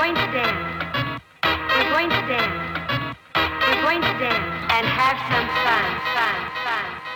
going to dance. We're going to dance. We're going to dance and have some fun, fun, fun.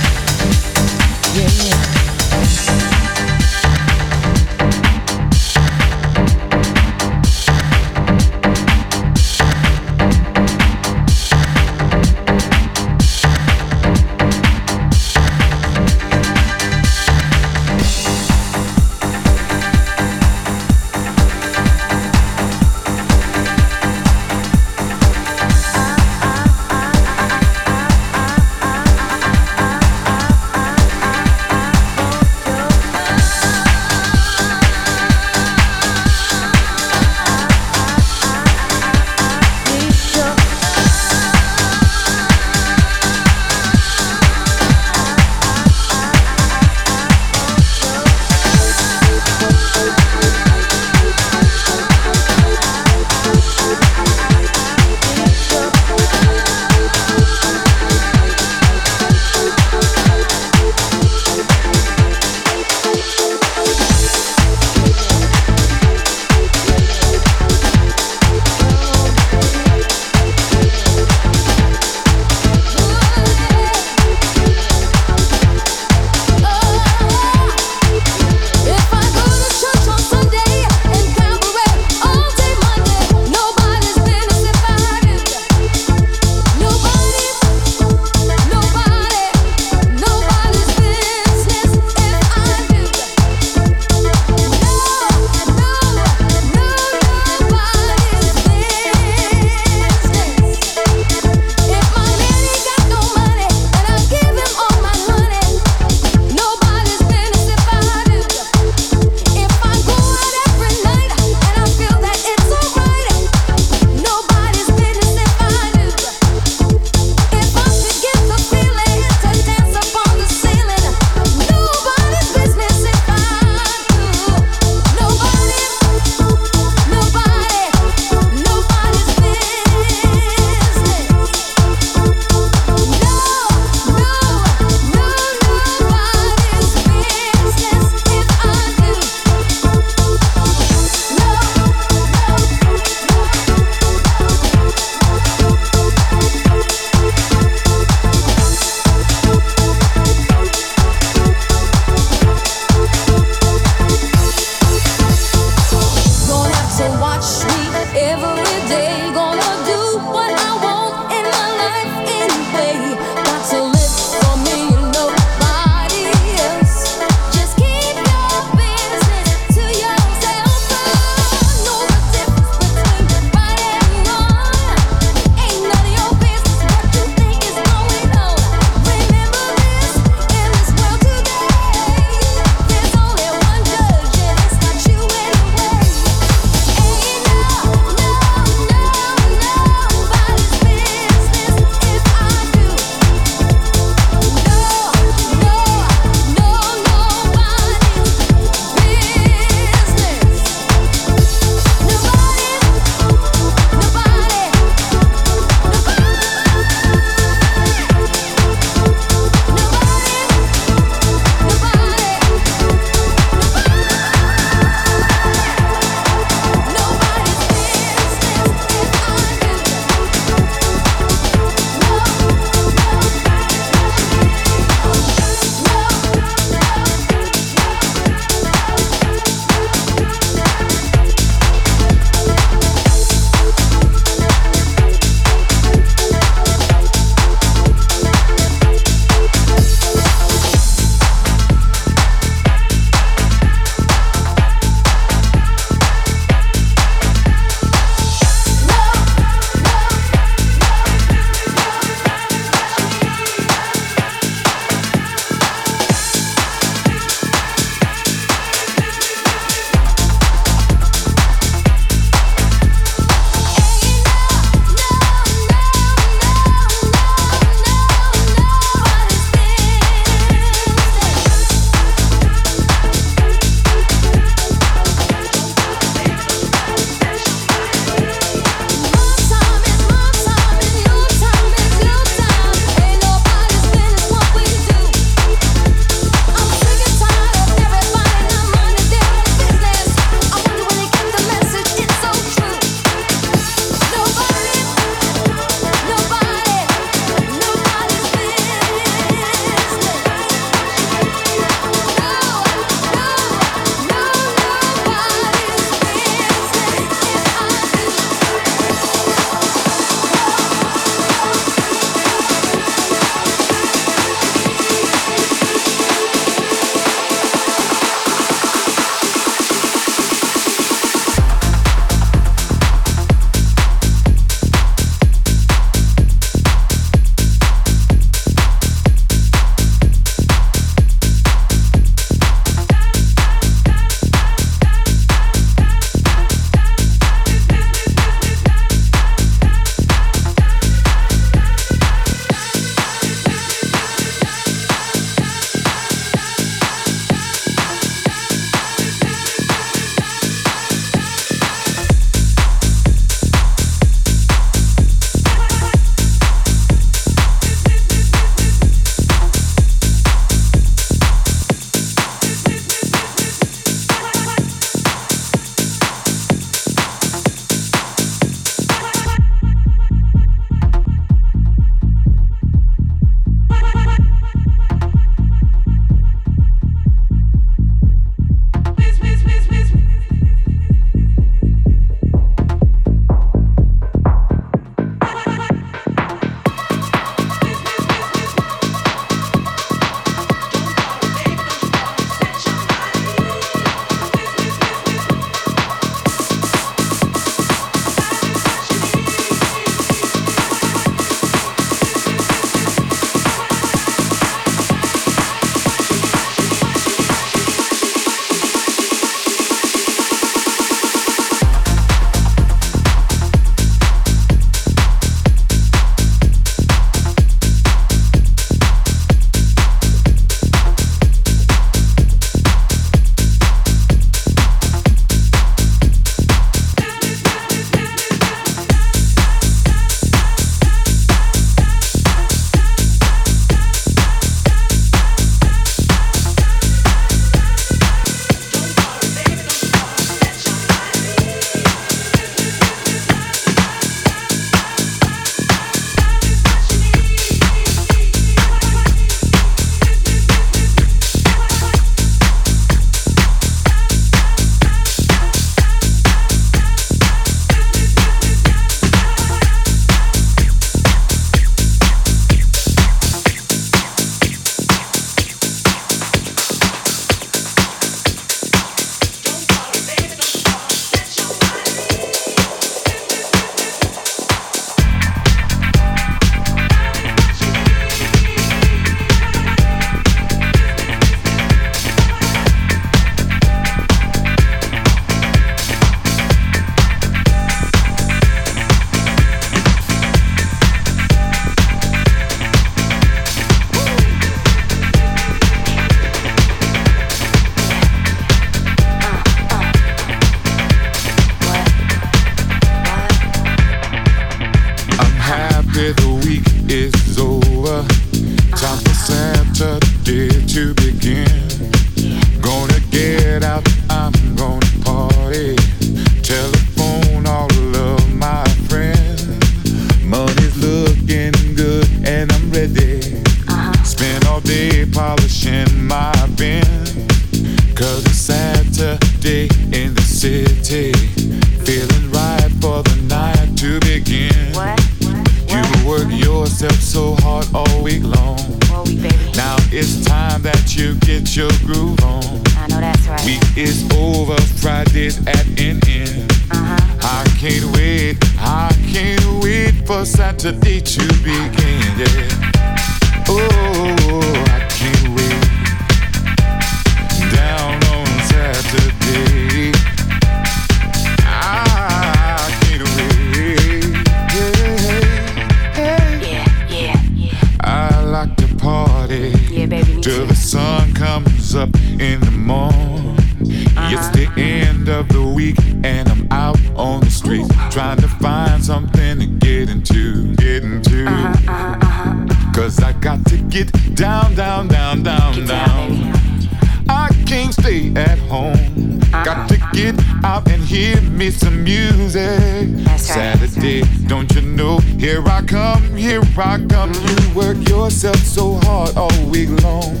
to music. That's right. Saturday, don't you know? Here I come, here I come. You mm-hmm. work yourself so hard all week long.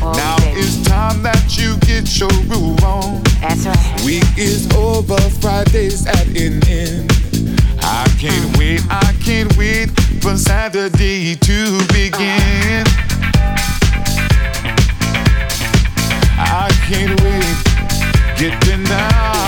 Now it's time that you get your groove on. That's right. Week is over, Friday's at an end. I can't mm-hmm. wait, I can't wait for Saturday to begin. I can't wait, getting down.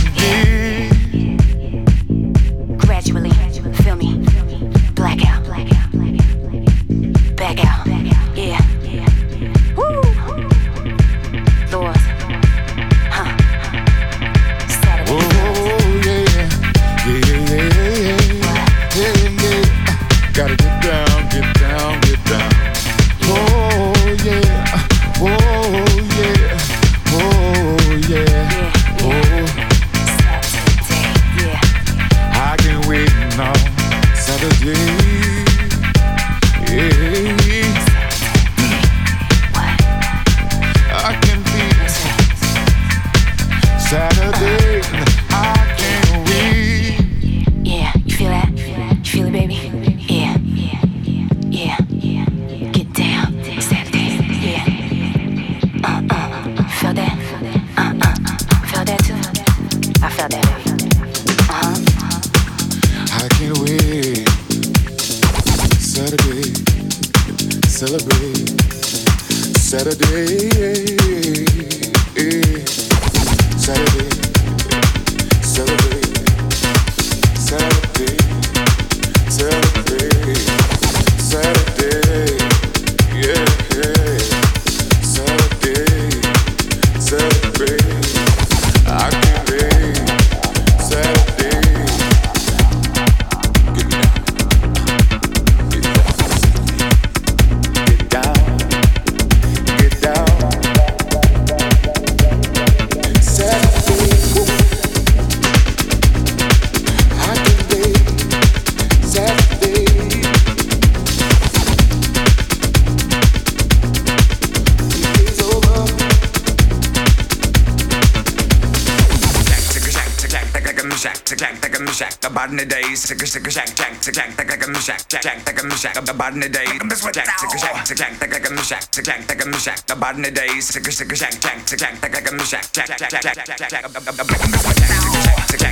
the Saturday, Jack, tick a shack, tick jack, tick a shack, jack, tick a shack. About in the days, tick a tick a shack, jack, tick jack, tick a shack, jack, jack, jack, jack, jack, jack, jack, jack,